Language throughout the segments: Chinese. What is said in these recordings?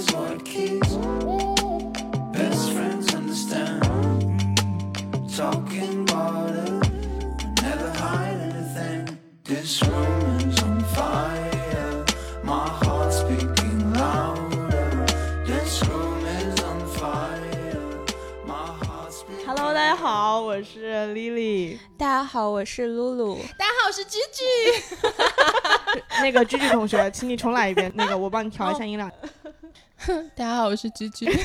is what keeps best friends understand. Talking about it, never hide anything. This room is on fire, my heart's beating louder. This room is on fire, my heart's beating. Hello，大家好，我是 Lily。大家好，我是露露。大家好，我是居居。那个居居同学，请你重来一遍。那个，我帮你调一下音量。大家好，我是居居。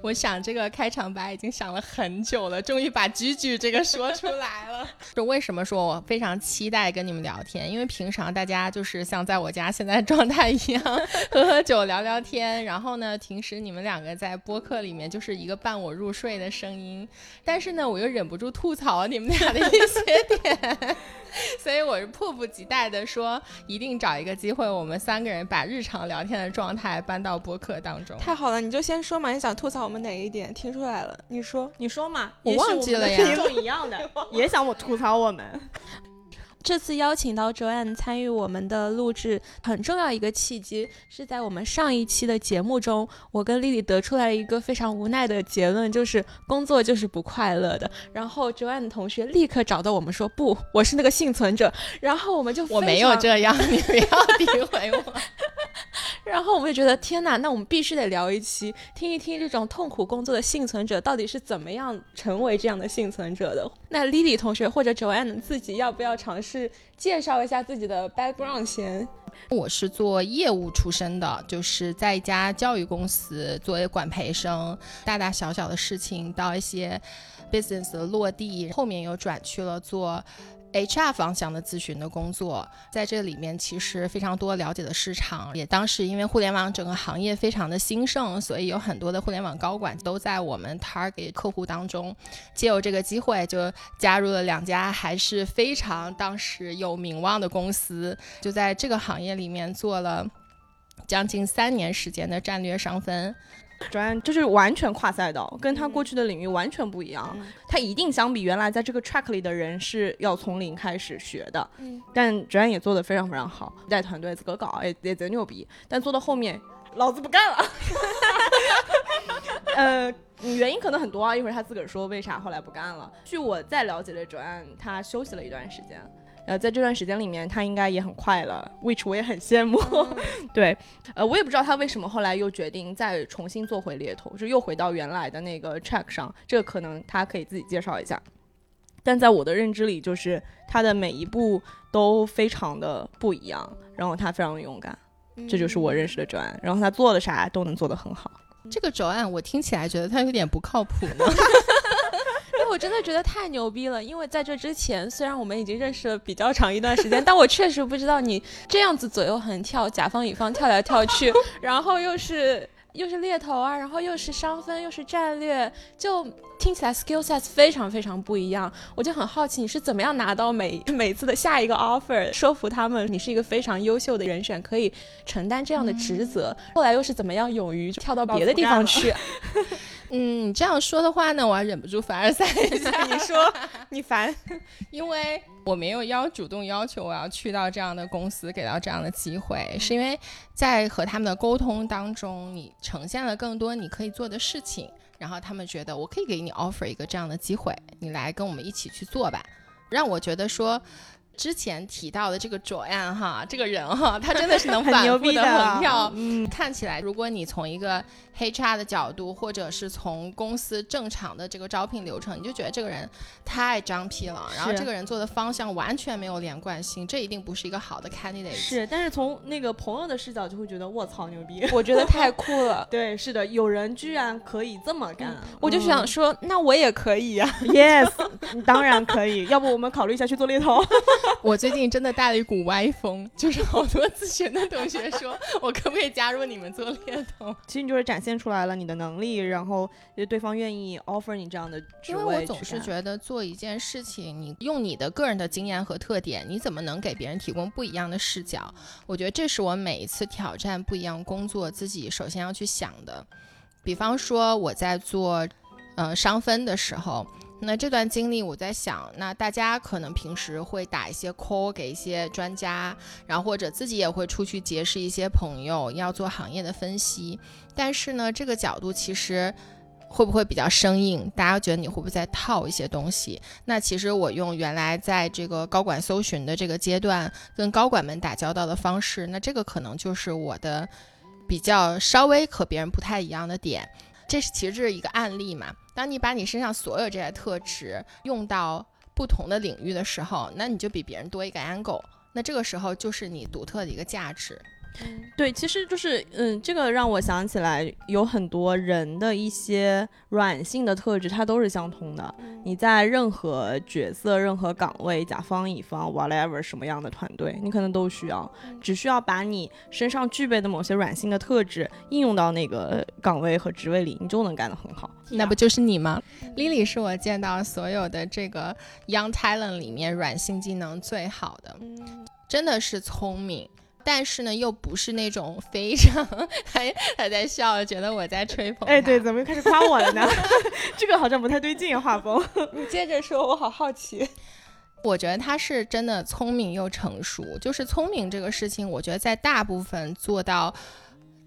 我想这个开场白已经想了很久了，终于把“居居”这个说出来了。就为什么说我非常期待跟你们聊天？因为平常大家就是像在我家现在状态一样，喝喝酒聊聊天。然后呢，平时你们两个在播客里面就是一个伴我入睡的声音。但是呢，我又忍不住吐槽你们俩的一些点，所以我是迫不及待的说，一定找一个机会，我们三个人把日常聊天的状态搬到播客当中。太好了，你就先说嘛，你想吐槽我们哪一点？听出来了，你说，你说嘛？我忘记了呀。一样的，也想我吐槽我们。这次邀请到 Joanne 参与我们的录制，很重要一个契机是在我们上一期的节目中，我跟丽丽得出来了一个非常无奈的结论，就是工作就是不快乐的。然后 Joanne 同学立刻找到我们说：“不，我是那个幸存者。”然后我们就我没有这样，你不要诋毁我。然后我们就觉得天哪，那我们必须得聊一期，听一听这种痛苦工作的幸存者到底是怎么样成为这样的幸存者的。那 Lily 同学或者 Joanne 自己要不要尝试介绍一下自己的 background 先？我是做业务出身的，就是在一家教育公司作为管培生，大大小小的事情到一些 business 的落地，后面又转去了做。HR 方向的咨询的工作，在这里面其实非常多了解的市场，也当时因为互联网整个行业非常的兴盛，所以有很多的互联网高管都在我们 target 客户当中，借由这个机会就加入了两家还是非常当时有名望的公司，就在这个行业里面做了将近三年时间的战略上分。转就是完全跨赛道，跟他过去的领域完全不一样。他一定相比原来在这个 track 里的人是要从零开始学的。嗯，但转也做得非常非常好，带团队自个搞也也贼牛逼。但做到后面，老子不干了。呃，原因可能很多啊，一会儿他自个儿说为啥后来不干了。据我再了解的转，他休息了一段时间。呃，在这段时间里面，他应该也很快乐，which 我也很羡慕。对，呃，我也不知道他为什么后来又决定再重新做回猎头，就又回到原来的那个 track 上。这个可能他可以自己介绍一下。但在我的认知里，就是他的每一步都非常的不一样，然后他非常的勇敢，这就是我认识的周安。然后他做的啥都能做得很好。这个周安，我听起来觉得他有点不靠谱呢。我真的觉得太牛逼了，因为在这之前，虽然我们已经认识了比较长一段时间，但我确实不知道你这样子左右横跳，甲方乙方跳来跳去，然后又是又是猎头啊，然后又是商分，又是战略，就听起来 skill sets 非常非常不一样。我就很好奇，你是怎么样拿到每每次的下一个 offer，说服他们你是一个非常优秀的人选，可以承担这样的职责，后来又是怎么样勇于跳到别的地方去？嗯，你这样说的话呢，我还忍不住凡尔赛一下。你说你烦，因为我没有要主动要求我要去到这样的公司，给到这样的机会，是因为在和他们的沟通当中，你呈现了更多你可以做的事情，然后他们觉得我可以给你 offer 一个这样的机会，你来跟我们一起去做吧，让我觉得说。之前提到的这个卓安哈，这个人哈，他真的是能反复的横跳。嗯，看起来，如果你从一个 HR 的角度，或者是从公司正常的这个招聘流程，你就觉得这个人太张皮了，然后这个人做的方向完全没有连贯性，这一定不是一个好的 candidate。是，但是从那个朋友的视角，就会觉得卧槽牛逼，我觉得太 酷了。对，是的，有人居然可以这么干，我就想说，那我也可以呀。Yes，当然可以。要不我们考虑一下去做猎头。我最近真的带了一股歪风，就是好多咨询的同学说，我可不可以加入你们做猎头？其实你就是展现出来了你的能力，然后对方愿意 offer 你这样的职位。因为我总是觉得做一件事情，你用你的个人的经验和特点，你怎么能给别人提供不一样的视角？我觉得这是我每一次挑战不一样工作自己首先要去想的。比方说我在做呃商分的时候。那这段经历，我在想，那大家可能平时会打一些 call 给一些专家，然后或者自己也会出去结识一些朋友，要做行业的分析。但是呢，这个角度其实会不会比较生硬？大家觉得你会不会在套一些东西？那其实我用原来在这个高管搜寻的这个阶段跟高管们打交道的方式，那这个可能就是我的比较稍微和别人不太一样的点。这是其实这是一个案例嘛？当你把你身上所有这些特质用到不同的领域的时候，那你就比别人多一个 angle，那这个时候就是你独特的一个价值。对，其实就是，嗯，这个让我想起来，有很多人的一些软性的特质，它都是相通的。你在任何角色、任何岗位、甲方、乙方，whatever 什么样的团队，你可能都需要，只需要把你身上具备的某些软性的特质应用到那个岗位和职位里，你就能干得很好。那不就是你吗？Lily 是我见到所有的这个 young talent 里面软性技能最好的，真的是聪明。但是呢，又不是那种非常，还还在笑，觉得我在吹捧。哎，对，怎么又开始夸我了呢？这个好像不太对劲，画风。你接着说，我好好奇。我觉得他是真的聪明又成熟，就是聪明这个事情，我觉得在大部分做到。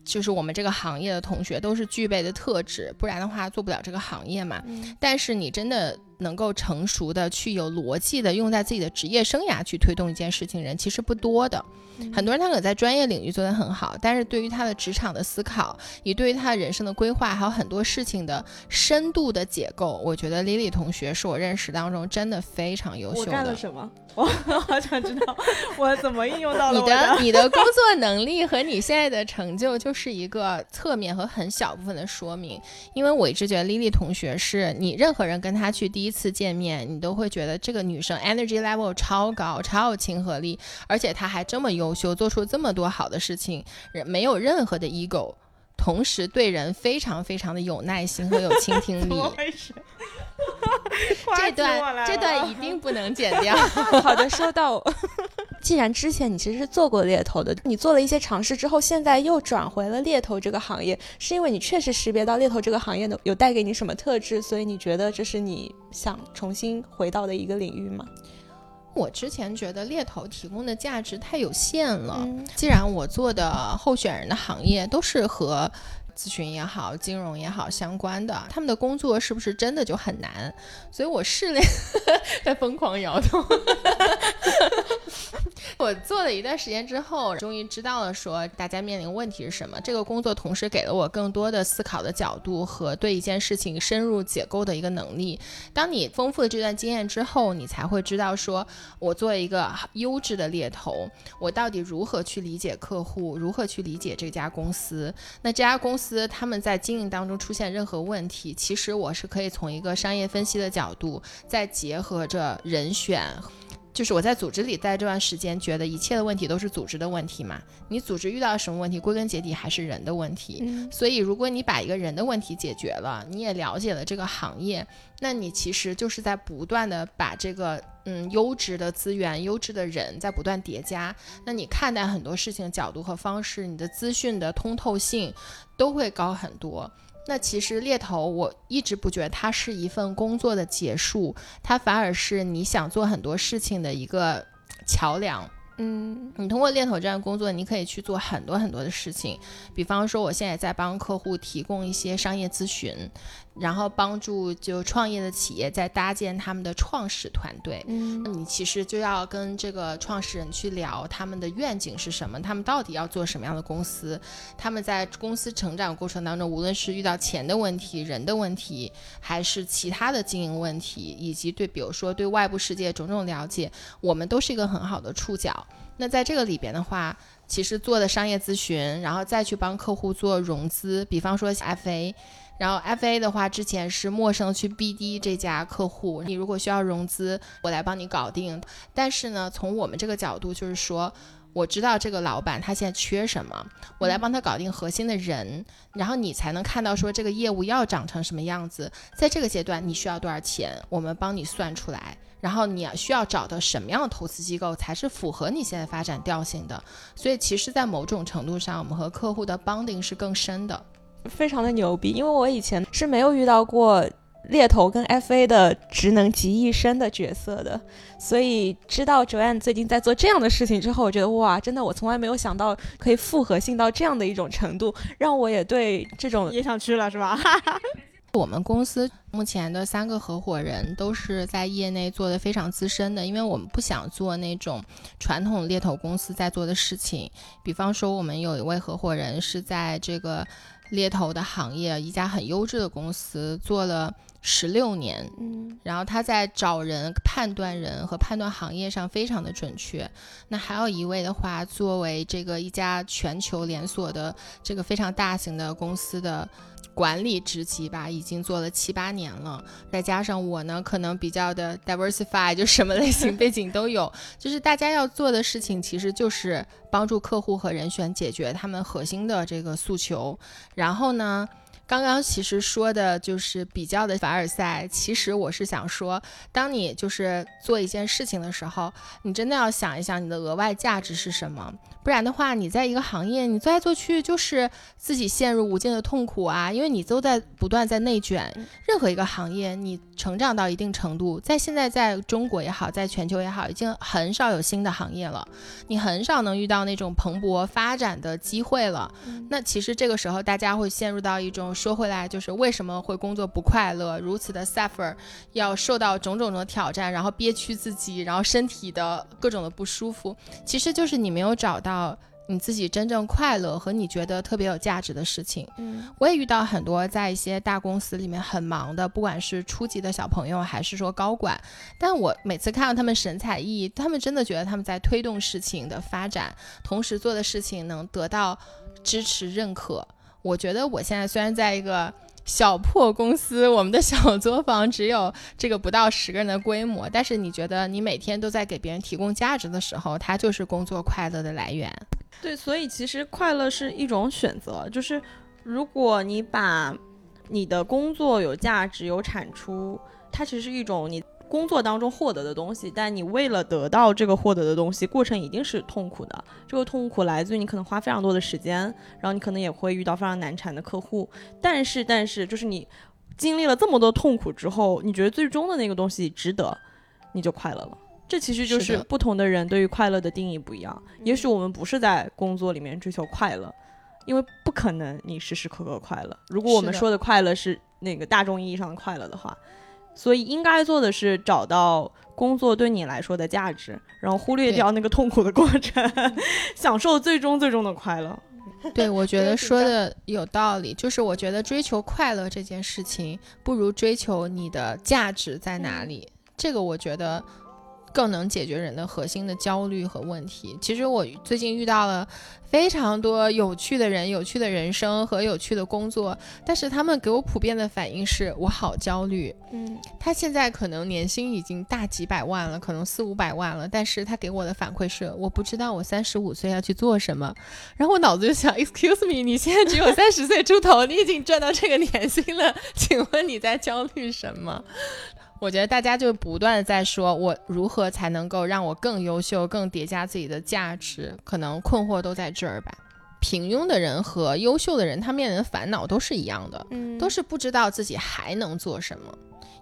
就是我们这个行业的同学都是具备的特质，不然的话做不了这个行业嘛。但是你真的能够成熟的去有逻辑的用在自己的职业生涯去推动一件事情，人其实不多的。很多人他可能在专业领域做得很好，但是对于他的职场的思考，也对于他人生的规划，还有很多事情的深度的解构，我觉得 Lily 同学是我认识当中真的非常优秀的。我干了什么？我好想知道我怎么应用到了你的你的工作能力和你现在的成就，就是一个侧面和很小部分的说明。因为我一直觉得 Lily 同学是你任何人跟他去第一次见面，你都会觉得这个女生 energy level 超高，超有亲和力，而且她还这么优秀，做出这么多好的事情，没有任何的 ego，同时对人非常非常的有耐心和有倾听力。这段这段一定不能剪掉。好的，收到。既然之前你其实是做过猎头的，你做了一些尝试之后，现在又转回了猎头这个行业，是因为你确实识别到猎头这个行业的有带给你什么特质，所以你觉得这是你想重新回到的一个领域吗？我之前觉得猎头提供的价值太有限了。既然我做的候选人的行业都是和。咨询也好，金融也好，相关的，他们的工作是不是真的就很难？所以我试了，在疯狂摇头。我做了一段时间之后，终于知道了说大家面临问题是什么。这个工作同时给了我更多的思考的角度和对一件事情深入解构的一个能力。当你丰富了这段经验之后，你才会知道说，我作为一个优质的猎头，我到底如何去理解客户，如何去理解这家公司。那这家公司他们在经营当中出现任何问题，其实我是可以从一个商业分析的角度，再结合着人选。就是我在组织里，待这段时间觉得一切的问题都是组织的问题嘛。你组织遇到什么问题，归根结底还是人的问题。所以，如果你把一个人的问题解决了，你也了解了这个行业，那你其实就是在不断的把这个嗯优质的资源、优质的人在不断叠加。那你看待很多事情的角度和方式，你的资讯的通透性都会高很多。那其实猎头，我一直不觉得它是一份工作的结束，它反而是你想做很多事情的一个桥梁。嗯，你通过猎头这样工作，你可以去做很多很多的事情，比方说我现在在帮客户提供一些商业咨询。然后帮助就创业的企业在搭建他们的创始团队，嗯，那你其实就要跟这个创始人去聊他们的愿景是什么，他们到底要做什么样的公司，他们在公司成长过程当中，无论是遇到钱的问题、人的问题，还是其他的经营问题，以及对比如说对外部世界种种了解，我们都是一个很好的触角。那在这个里边的话，其实做的商业咨询，然后再去帮客户做融资，比方说 FA。然后 FA 的话，之前是陌生去 BD 这家客户，你如果需要融资，我来帮你搞定。但是呢，从我们这个角度，就是说，我知道这个老板他现在缺什么，我来帮他搞定核心的人，然后你才能看到说这个业务要长成什么样子。在这个阶段，你需要多少钱，我们帮你算出来。然后你需要找到什么样的投资机构才是符合你现在发展调性的。所以，其实，在某种程度上，我们和客户的 bonding 是更深的。非常的牛逼，因为我以前是没有遇到过猎头跟 FA 的职能集一身的角色的，所以知道 Joanne 最近在做这样的事情之后，我觉得哇，真的我从来没有想到可以复合性到这样的一种程度，让我也对这种也想去了是吧？我们公司目前的三个合伙人都是在业内做的非常资深的，因为我们不想做那种传统猎头公司在做的事情。比方说，我们有一位合伙人是在这个猎头的行业，一家很优质的公司做了十六年，嗯然后他在找人、判断人和判断行业上非常的准确。那还有一位的话，作为这个一家全球连锁的这个非常大型的公司的管理职级吧，已经做了七八年了。再加上我呢，可能比较的 diversify，就什么类型背景都有。就是大家要做的事情，其实就是帮助客户和人选解决他们核心的这个诉求。然后呢，刚刚其实说的就是比较的凡尔赛，其实我是想说，当你就是做一件事情的时候，你真的要想一想你的额外价值是什么，不然的话，你在一个行业你做来做去就是自己陷入无尽的痛苦啊，因为你都在不断在内卷。任何一个行业，你成长到一定程度，在现在在中国也好，在全球也好，已经很少有新的行业了，你很少能遇到那种蓬勃发展的机会了。那其实这个时候，大家会陷入到一种说回来，就是为什么会工作不快乐，如此的 suffer，要受到种种的挑战，然后憋屈自己，然后身体的各种的不舒服，其实就是你没有找到你自己真正快乐和你觉得特别有价值的事情。嗯我也遇到很多在一些大公司里面很忙的，不管是初级的小朋友还是说高管，但我每次看到他们神采奕奕，他们真的觉得他们在推动事情的发展，同时做的事情能得到支持认可。我觉得我现在虽然在一个小破公司，我们的小作坊只有这个不到十个人的规模，但是你觉得你每天都在给别人提供价值的时候，它就是工作快乐的来源。对，所以其实快乐是一种选择，就是如果你把你的工作有价值、有产出，它其实是一种你工作当中获得的东西，但你为了得到这个获得的东西，过程一定是痛苦的。这个痛苦来自于你可能花非常多的时间，然后你可能也会遇到非常难缠的客户，但是但是就是你经历了这么多痛苦之后，你觉得最终的那个东西值得，你就快乐了。这其实就是不同的人对于快乐的定义不一样。也许我们不是在工作里面追求快乐，因为不可能你时时刻刻快乐。如果我们说的快乐是那个大众意义上的快乐的话，所以应该做的是找到工作对你来说的价值，然后忽略掉那个痛苦的过程，享受最终最终的快乐。对，我觉得说的有道理。就是我觉得追求快乐这件事情，不如追求你的价值在哪里。这个我觉得更能解决人的核心的焦虑和问题。其实我最近遇到了非常多有趣的人、有趣的人生和有趣的工作，但是他们给我普遍的反应是我好焦虑。嗯他现在可能年薪已经大几百万了，可能四五百万了，但是他给我的反馈是，我不知道我三十五岁要去做什么。然后我脑子就想，Excuse me，你现在只有三十岁出头，你已经赚到这个年薪了，请问你在焦虑什么？我觉得大家就不断的在说，我如何才能够让我更优秀、更叠加自己的价值，可能困惑都在这儿吧。平庸的人和优秀的人，他面临的烦恼都是一样的，嗯都是不知道自己还能做什么。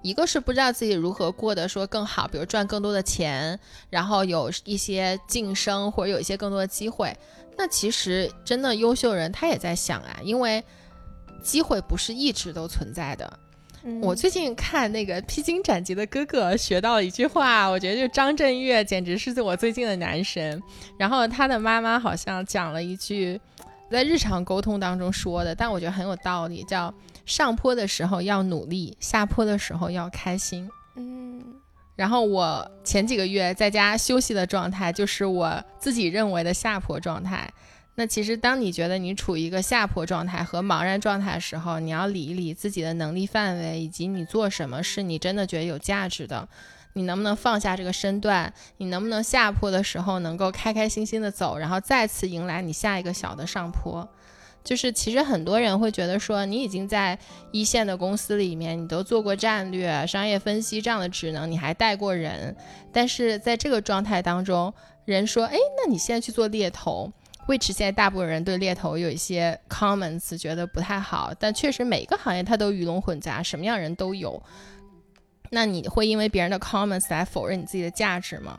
一个是不知道自己如何过得说更好，比如赚更多的钱，然后有一些晋升或者有一些更多的机会。那其实真的优秀人他也在想啊，因为机会不是一直都存在的。嗯我最近看那个《披荆斩棘的哥哥》，学到了一句话，我觉得就张震岳简直是我最近的男神。然后他的妈妈好像讲了一句，在日常沟通当中说的，但我觉得很有道理，叫上坡的时候要努力，下坡的时候要开心。嗯然后我前几个月在家休息的状态，就是我自己认为的下坡状态。那其实，当你觉得你处于一个下坡状态和茫然状态的时候，你要理一理自己的能力范围，以及你做什么是你真的觉得有价值的。你能不能放下这个身段？你能不能下坡的时候能够开开心心的走，然后再次迎来你下一个小的上坡？就是其实很多人会觉得说，你已经在一线的公司里面，你都做过战略、商业分析这样的职能，你还带过人，但是在这个状态当中，人说，哎，那你现在去做猎头，which 现在大部分人对猎头有一些 comments 觉得不太好，但确实每个行业它都鱼龙混杂，什么样人都有。那你会因为别人的 comments 来否认你自己的价值吗？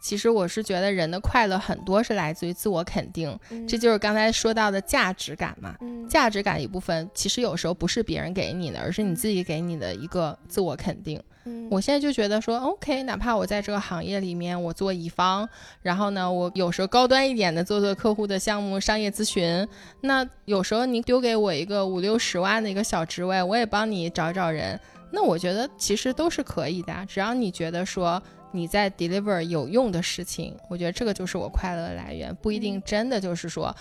其实我是觉得人的快乐很多是来自于自我肯定，这就是刚才说到的价值感嘛。嗯价值感一部分其实有时候不是别人给你的，而是你自己给你的一个自我肯定。嗯我现在就觉得说，OK，哪怕我在这个行业里面我做乙方，然后呢，我有时候高端一点的做做客户的项目商业咨询，那有时候你丢给我一个五六十万的一个小职位，我也帮你找找人，那我觉得其实都是可以的，只要你觉得说。你在 deliver 有用的事情，我觉得这个就是我快乐的来源，不一定真的就是说，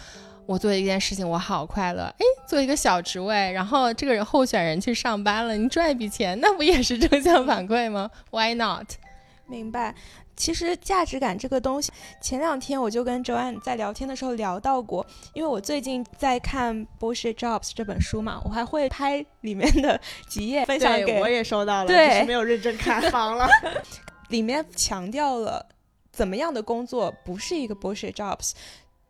我做一件事情我好快乐，诶，做一个小职位，然后这个人候选人去上班了，你赚一笔钱，那不也是正向反馈吗？Why not？明白。其实价值感这个东西，前两天我就跟 Joanne 在聊天的时候聊到过，因为我最近在看《Bullshit Jobs》这本书嘛，我还会拍里面的几 页分享给，我也收到了，对只是没有认真看，忙了。里面强调了怎么样的工作不是一个 bullshit jobs，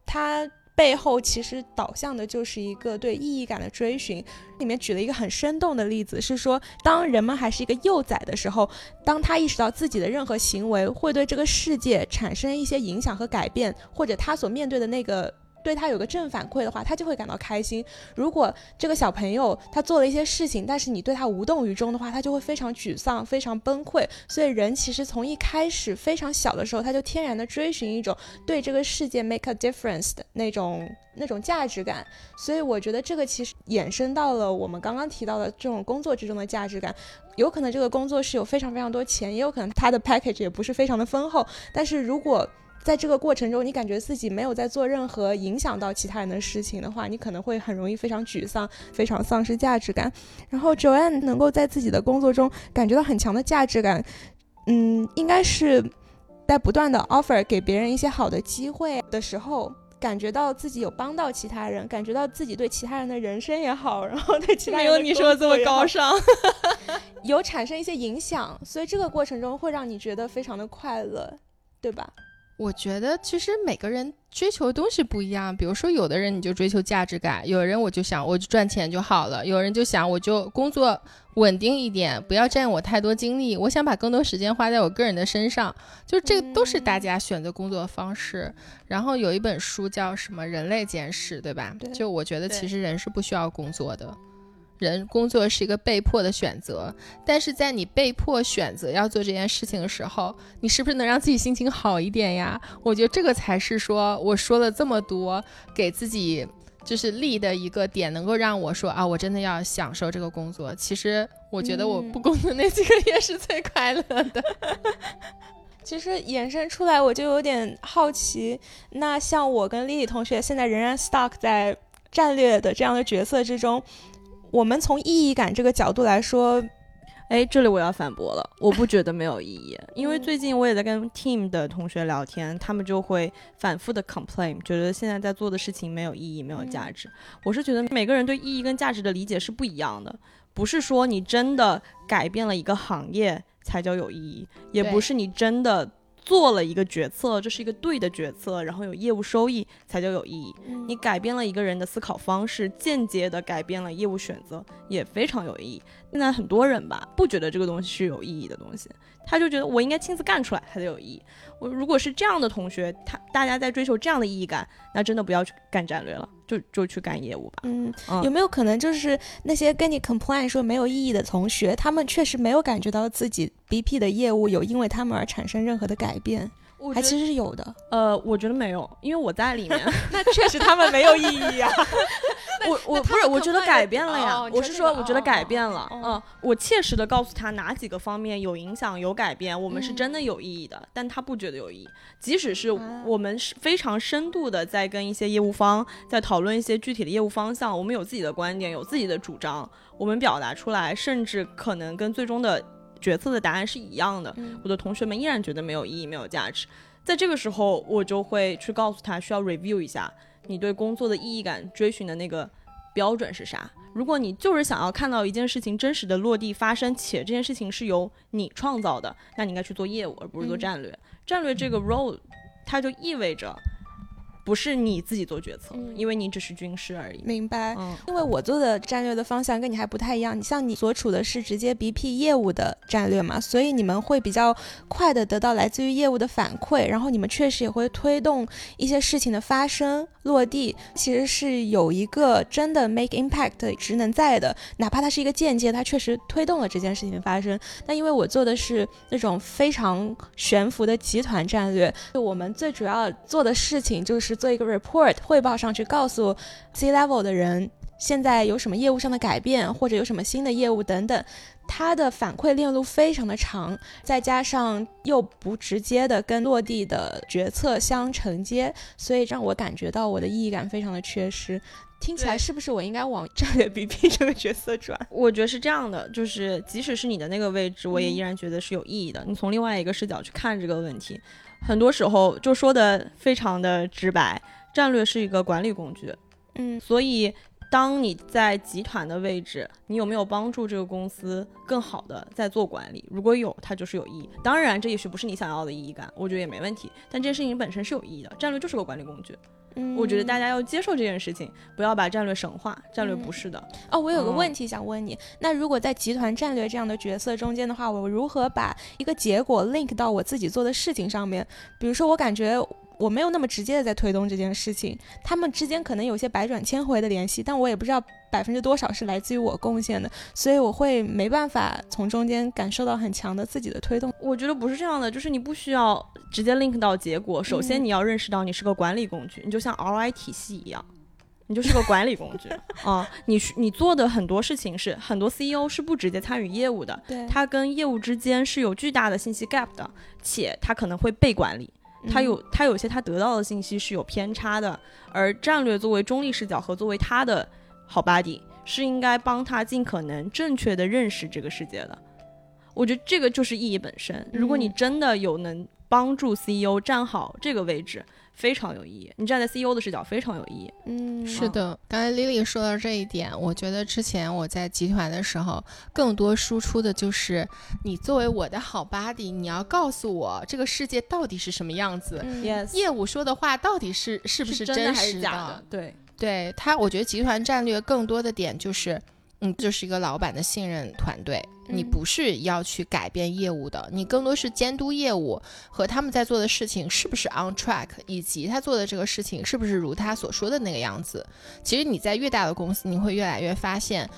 它背后其实导向的就是一个对意义感的追寻。里面举了一个很生动的例子，是说当人们还是一个幼崽的时候，当他意识到自己的任何行为会对这个世界产生一些影响和改变，或者他所面对的那个。对他有个正反馈的话，他就会感到开心。如果这个小朋友他做了一些事情，但是你对他无动于衷的话，他就会非常沮丧、非常崩溃。所以人其实从一开始非常小的时候，他就天然的追寻一种对这个世界 make a difference 的那种那种价值感。所以我觉得这个其实衍生到了我们刚刚提到的这种工作之中的价值感。有可能这个工作是有非常非常多钱，也有可能他的 package 也不是非常的丰厚。但是如果在这个过程中，你感觉自己没有在做任何影响到其他人的事情的话，你可能会很容易非常沮丧，非常丧失价值感。然后 Joanne 能够在自己的工作中感觉到很强的价值感，嗯，应该是在不断的 offer 给别人一些好的机会的时候。感觉到自己有帮到其他人，感觉到自己对其他人的人生也好，然后对其他人没有你说的这么高尚，尚。有产生一些影响，所以这个过程中会让你觉得非常的快乐，对吧？我觉得其实每个人追求的东西不一样，比如说有的人你就追求价值感，有人我就想我就赚钱就好了，有人就想我就工作稳定一点，不要占我太多精力，我想把更多时间花在我个人的身上，就这个都是大家选择工作的方式。然后有一本书叫什么《人类简史》，对吧？对就我觉得其实人是不需要工作的。人工作是一个被迫的选择，但是在你被迫选择要做这件事情的时候，你是不是能让自己心情好一点呀？我觉得这个才是说我说了这么多，给自己就是立的一个点，能够让我说啊，我真的要享受这个工作。其实我觉得我嗯不工作那几个月是最快乐的。其实衍生出来，我就有点好奇，那像我跟丽丽同学现在仍然 stuck 在战略的这样的角色之中，我们从意义感这个角度来说，哎，这里我要反驳了，我不觉得没有意义，因为嗯最近我也在跟 team 的同学聊天，他们就会反复的 complain，觉得现在在做的事情没有意义、没有价值。我是觉得每个人对意义跟价值的理解是不一样的，不是说你真的改变了一个行业才叫有意义，也不是你真的。做了一个决策，这是一个对的决策，然后有业务收益才叫有意义。你改变了一个人的思考方式，间接的改变了业务选择，也非常有意义。现在很多人吧，不觉得这个东西是有意义的东西，他就觉得我应该亲自干出来才有意义。我如果是这样的同学，他大家在追求这样的意义感，那真的不要去干战略了，就就去干业务吧。嗯，嗯有没有可能就是那些跟你 complain 说没有意义的同学，他们确实没有感觉到自己 BP 的业务有因为他们而产生任何的改变，还其实是有的。呃，我觉得没有，因为我在里面。那确实他们没有意义啊、我我不是，我觉得改变了呀。哦我是说，我觉得改变了。哦嗯，我切实的告诉他哪几个方面有影响、有改变，我们是嗯真的有意义的，但他不觉得有意义。即使是啊我们是非常深度的在跟一些业务方在讨论一些具体的业务方向，我们有自己的观点，有自己的主张，我们表达出来，甚至可能跟最终的决策的答案是一样的。嗯我的同学们依然觉得没有意义、没有价值。在这个时候，我就会去告诉他，需要 review 一下你对工作的意义感追寻的那个标准是啥。如果你就是想要看到一件事情真实的落地发生，且这件事情是由你创造的，那你应该去做业务，而不是做嗯战略。战略这个 role，它就意味着。不是你自己做决策，嗯因为你只是军师而已。明白。嗯，因为我做的战略的方向跟你还不太一样，你像你所处的是直接 BP 业务的战略嘛，所以你们会比较快的得到来自于业务的反馈，然后你们确实也会推动一些事情的发生落地，其实是有一个真的 make impact 的职能在的，哪怕它是一个间接，它确实推动了这件事情的发生。但因为我做的是那种非常悬浮的集团战略，就我们最主要做的事情就是做一个 report 汇报上去，告诉 C level 的人现在有什么业务上的改变，或者有什么新的业务等等。它的反馈链路非常的长，再加上又不直接的跟落地的决策相承接，所以让我感觉到我的意义感非常的缺失。听起来是不是我应该往战略 BP 这个角色转？我觉得是这样的，就是即使是你的那个位置，我也嗯依然觉得是有意义的。你从另外一个视角去看这个问题，很多时候就说的非常的直白，战略是一个管理工具，嗯所以。当你在集团的位置，你有没有帮助这个公司更好的在做管理？如果有，它就是有意义。当然，这也许不是你想要的意义感，我觉得也没问题。但这件事情本身是有意义的，战略就是个管理工具。嗯我觉得大家要接受这件事情，不要把战略神化，战略不是的。哦，我有个嗯问题想问你，那如果在集团战略这样的角色中间的话，我如何把一个结果 link 到我自己做的事情上面？比如说，我感觉我没有那么直接的在推动这件事情，他们之间可能有些百转千回的联系，但我也不知道百分之多少是来自于我贡献的，所以我会没办法从中间感受到很强的自己的推动。我觉得不是这样的，就是你不需要直接 link 到结果。首先，嗯你要认识到你是个管理工具，你就像 RI 体系一样，你就是个管理工具 啊、你是你做的很多事情是很多 CEO 是不直接参与业务的，对，他跟业务之间是有巨大的信息 gap 的，且他可能会被管理。他有他有些他得到的信息是有偏差的，而战略作为中立视角和作为他的好 buddy，是应该帮他尽可能正确的认识这个世界的。我觉得这个就是意义本身。如果你嗯真的有能帮助 CEO 站好这个位置，非常有意义。你站在 CEO 的视角非常有意义。嗯是的，刚才 Lily 说到这一点，我觉得之前我在集团的时候，更多输出的就是你作为我的好 buddy，你要告诉我这个世界到底是什么样子，嗯 Yes，业务说的话到底是是不是真的还实是假的？对，对他，我觉得集团战略更多的点就是，嗯，就是一个老板的信任团队。你嗯不是要去改变业务的，你更多是监督业务和他们在做的事情是不是 on track，以及他做的这个事情是不是如他所说的那个样子。其实你在越大的公司，你会越来越发现。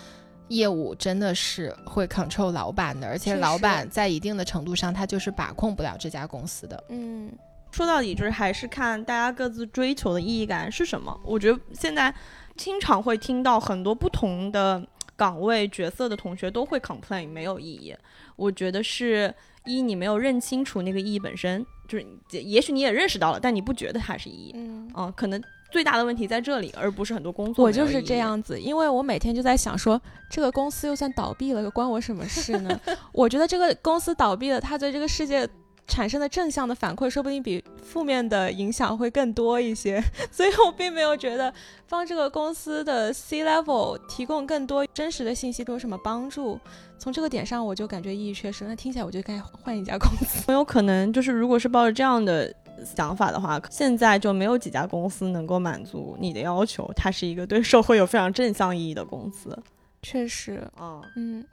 业务真的是会 control 老板的，而且老板在一定的程度上，他就是把控不了这家公司的。嗯说到底就是还是看大家各自追求的意义感是什么。我觉得现在经常会听到很多不同的岗位角色的同学都会 complain 没有意义。我觉得是一你没有认清楚那个意义本身，就是也也许你也认识到了，但你不觉得它是意义。嗯。嗯，可能最大的问题在这里，而不是很多工作。我就是这。样子，因为我每天就在想说，这个公司又算倒闭了，关我什么事呢？我觉得这个公司倒闭了，它对这个世界产生的正向的反馈，说不定比负面的影响会更多一些。所以我并没有觉得帮这个公司的 C level 提供更多真实的信息对我有什么帮助。从这个点上，我就感觉意义缺失。那听起来我就该换一家公司。很有可能就是，如果是抱着这样的想法的话，现在就没有几家公司能够满足你的要求。它是一个对社会有非常正向意义的公司。确实，嗯，嗯，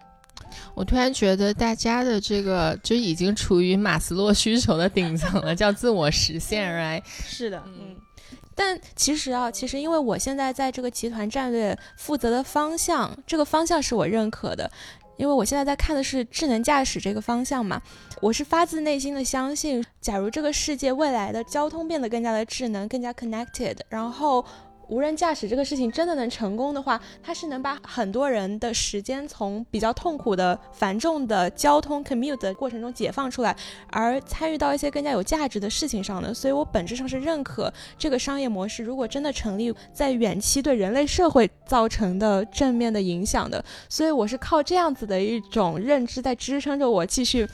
我突然觉得大家的这个就已经处于马斯洛需求的顶层了，叫自我实现，right？是的，嗯但其实啊，其实因为我现在在这个集团战略负责的方向，这个方向是我认可的，因为我现在在看的是智能驾驶这个方向嘛，我是发自内心的相信，假如这个世界未来的交通变得更加的智能、更加 connected，然后。无人驾驶这个事情真的能成功的话，它是能把很多人的时间从比较痛苦的、繁重的交通 commute 的过程中解放出来，而参与到一些更加有价值的事情上的。所以我本质上是认可这个商业模式，如果真的成立，在远期对人类社会造成的正面的影响的。所以我是靠这样子的一种认知在支撑着我继续。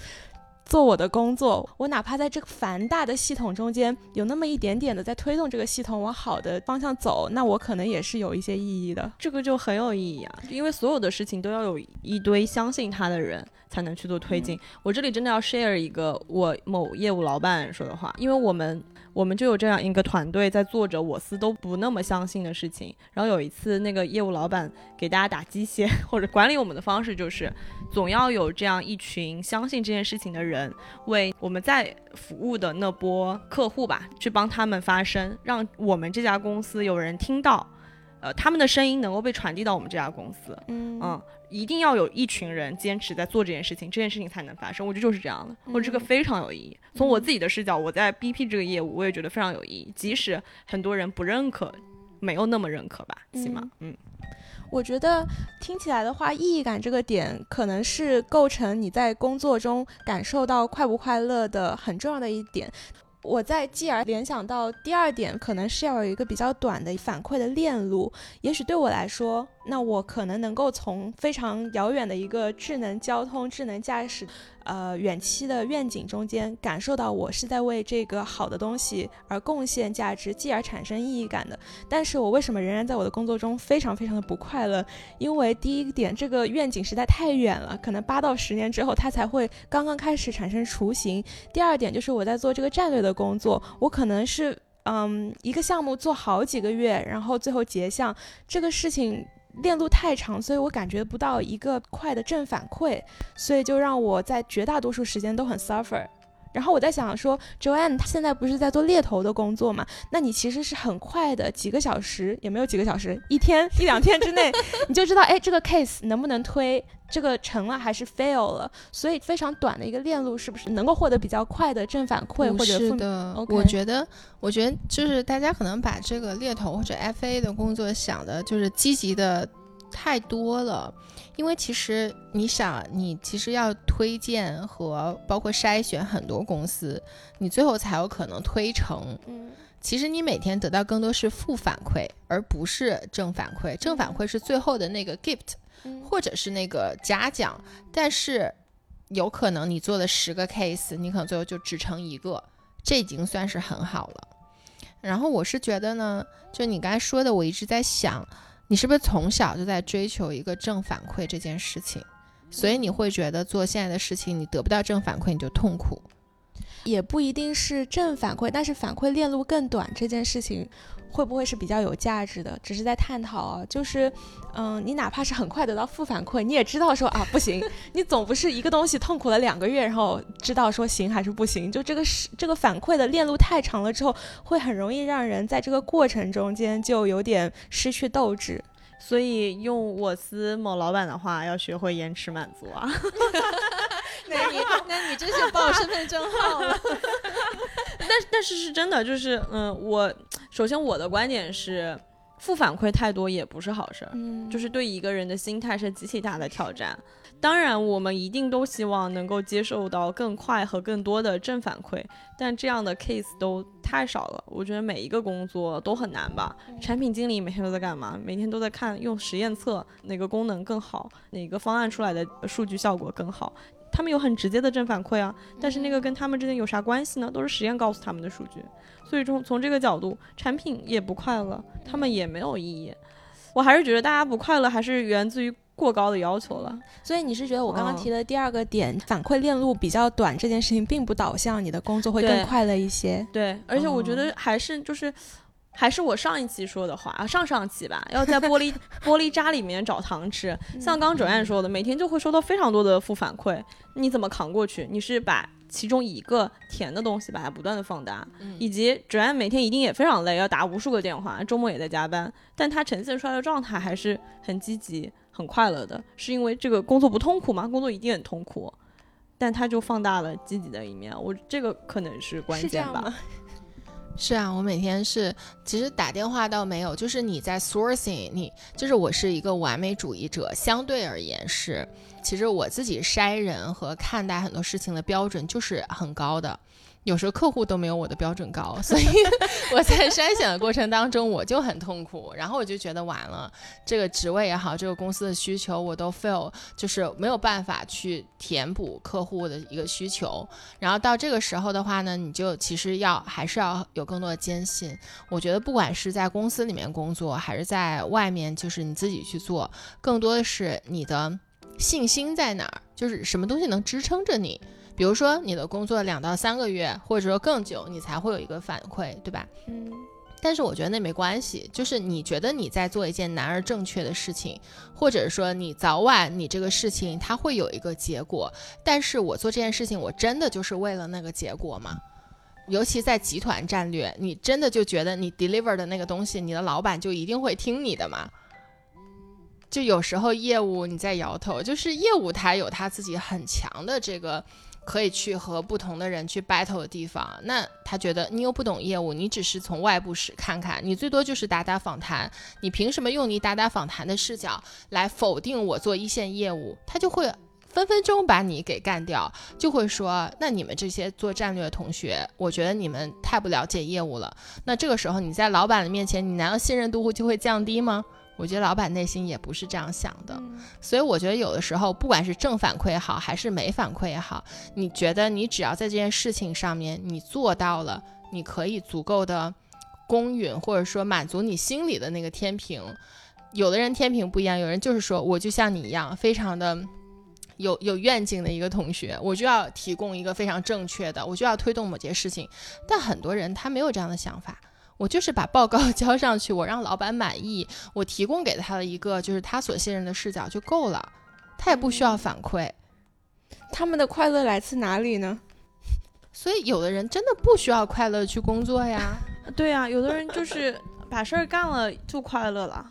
做我的工作，我哪怕在这个繁大的系统中间有那么一点点的在推动这个系统往好的方向走，那我可能也是有一些意义的。这个就很有意义啊，因为所有的事情都要有一堆相信他的人才能去做推进。我这里真的要 share 一个我某业务老板说的话，因为我们我们就有这样一个团队在做着我司都不那么相信的事情。然后有一次，那个业务老板给大家打鸡血，或者管理我们的方式就是，总要有这样一群相信这件事情的人，为我们在服务的那波客户吧，去帮他们发声，让我们这家公司有人听到，呃，他们的声音能够被传递到我们这家公司。嗯嗯，一定要有一群人坚持在做这件事情，这件事情才能发生。我觉得就是这样的，我觉得这个非常有意义。从我自己的视角，我在 BP 这个业务，我也觉得非常有意义。即使很多人不认可，没有那么认可吧，起码，嗯我觉得听起来的话，意义感这个点可能是构成你在工作中感受到快不快乐的很重要的一点。我在继而联想到第二点，可能是要有一个比较短的反馈的链路。也许对我来说，那我可能能够从非常遥远的一个智能交通、智能驾驶，呃，远期的愿景中间，感受到我是在为这个好的东西而贡献价值，继而产生意义感的。但是我为什么仍然在我的工作中非常非常的不快乐？因为第一点，这个愿景实在太远了，可能八到十年之后它才会刚刚开始产生雏形。第二点就是我在做这个战略的工作，我可能是嗯一个项目做好几个月，然后最后结项，这个事情。链路太长，所以我感觉不到一个快的正反馈，所以就让我在绝大多数时间都很 suffer。然后我在想说，Joanne 她现在不是在做猎头的工作嘛？那你其实是很快的，几个小时也没有几个小时，一天一两天之内，你就知道，哎，这个 case 能不能推，这个成了还是 fail 了。所以非常短的一个链路，是不是能够获得比较快的正反馈或者负是的我觉得，我觉得就是大家可能把这个猎头或者 FA 的工作想的就是积极的太多了。因为其实你想，你其实要推荐和包括筛选很多公司，你最后才有可能推成。嗯其实你每天得到更多是负反馈，而不是正反馈。正反馈是最后的那个 gift，嗯或者是那个嘉奖，但是有可能你做了十个 case，你可能最后就只成一个，这已经算是很好了。然后我是觉得呢，就你刚才说的，我一直在想，你是不是从小就在追求一个正反馈这件事情，所以你会觉得做现在的事情，你得不到正反馈你就痛苦。也不一定是正反馈，但是反馈链路更短这件事情，会不会是比较有价值的？只是在探讨啊，就是，嗯，你哪怕是很快得到负反馈，你也知道说啊不行，你总不是一个东西痛苦了两个月，然后知道说行还是不行，就这个是这个反馈的链路太长了之后，会很容易让人在这个过程中间就有点失去斗志。所以用我司某老板的话，要学会延迟满足啊。那你那你真是报身份证号了。但但是是真的，就是嗯，我首先我的观点是，负反馈太多也不是好事儿，嗯就是对一个人的心态是极其大的挑战。当然，我们一定都希望能够接受到更快和更多的正反馈，但这样的 case 都太少了。我觉得每一个工作都很难吧。产品经理每天都在干嘛？每天都在看用实验测哪个功能更好，哪个方案出来的数据效果更好。他们有很直接的正反馈啊，但是那个跟他们之间有啥关系呢？都是实验告诉他们的数据。所以从从这个角度，产品也不快乐，他们也没有意义。我还是觉得大家不快乐还是源自于过高的要求了。所以你是觉得我刚刚嗯提的第二个点，反馈链路比较短这件事情，并不导向你的工作会更快乐一些。对，而且我觉哦得还是就是。还是我上一期说的话啊，上上期吧，要在玻璃 玻璃渣里面找糖吃。像刚刚九燕说的，每天就会收到非常多的负反馈，你怎么扛过去？你是把其中一个甜的东西把它不断的放大，以及哲安每天一定也非常累，要打无数个电话，周末也在加班，但他呈现出来的状态还是很积极、很快乐的，是因为这个工作不痛苦吗？工作一定很痛苦，但他就放大了积极的一面，我这个可能是关键吧。是？啊，我每天是，其实打电话倒没有，就是你在 sourcing，你就是我是一个完美主义者，相对而言是，其实我自己筛人和看待很多事情的标准就是很高的，有时候客户都没有我的标准高，所以 我在筛选的过程当中我就很痛苦，然后我就觉得完了，这个职位也好，这个公司的需求我都 fail，就是没有办法去填补客户的一个需求，然后到这个时候的话呢，你就其实要还是要有更多的坚信。我觉得不管是在公司里面工作，还是在外面，就是你自己去做，更多的是你的信心在哪儿，就是什么东西能支撑着你。比如说你的工作两到三个月，或者说更久，你才会有一个反馈，对吧？嗯但是我觉得那没关系，就是你觉得你在做一件难而正确的事情，或者说你早晚你这个事情它会有一个结果，但是我做这件事情，我真的就是为了那个结果吗？尤其在集团战略，你真的就觉得你 deliver 的那个东西，你的老板就一定会听你的吗？就有时候业务你在摇头，就是业务它有它自己很强的这个可以去和不同的人去 battle 的地方。那他觉得你又不懂业务，你只是从外部视看看，你最多就是打打访谈，你凭什么用你打打访谈的视角来否定我做一线业务？他就会。分分钟把你给干掉，就会说，那你们这些做战略的同学，我觉得你们太不了解业务了。那这个时候你在老板的面前，你难道信任度就会降低吗？我觉得老板内心也不是这样想的。所以我觉得有的时候，不管是正反馈也好，还是没反馈也好，你觉得你只要在这件事情上面你做到了，你可以足够的公允，或者说满足你心里的那个天平。有的人天平不一样，有人就是说我就像你一样，非常的有有愿景的一个同学，我就要提供一个非常正确的，我就要推动某件事情。但很多人他没有这样的想法。我就是把报告 交上去，我让老板满意，我提供给他的一个就是他所信任的视角就够了，他也不需要反馈。他们的快乐来自哪里呢？所以有的人真的不需要快乐去工作呀。对啊，有的人就是 把事儿干了就快乐了，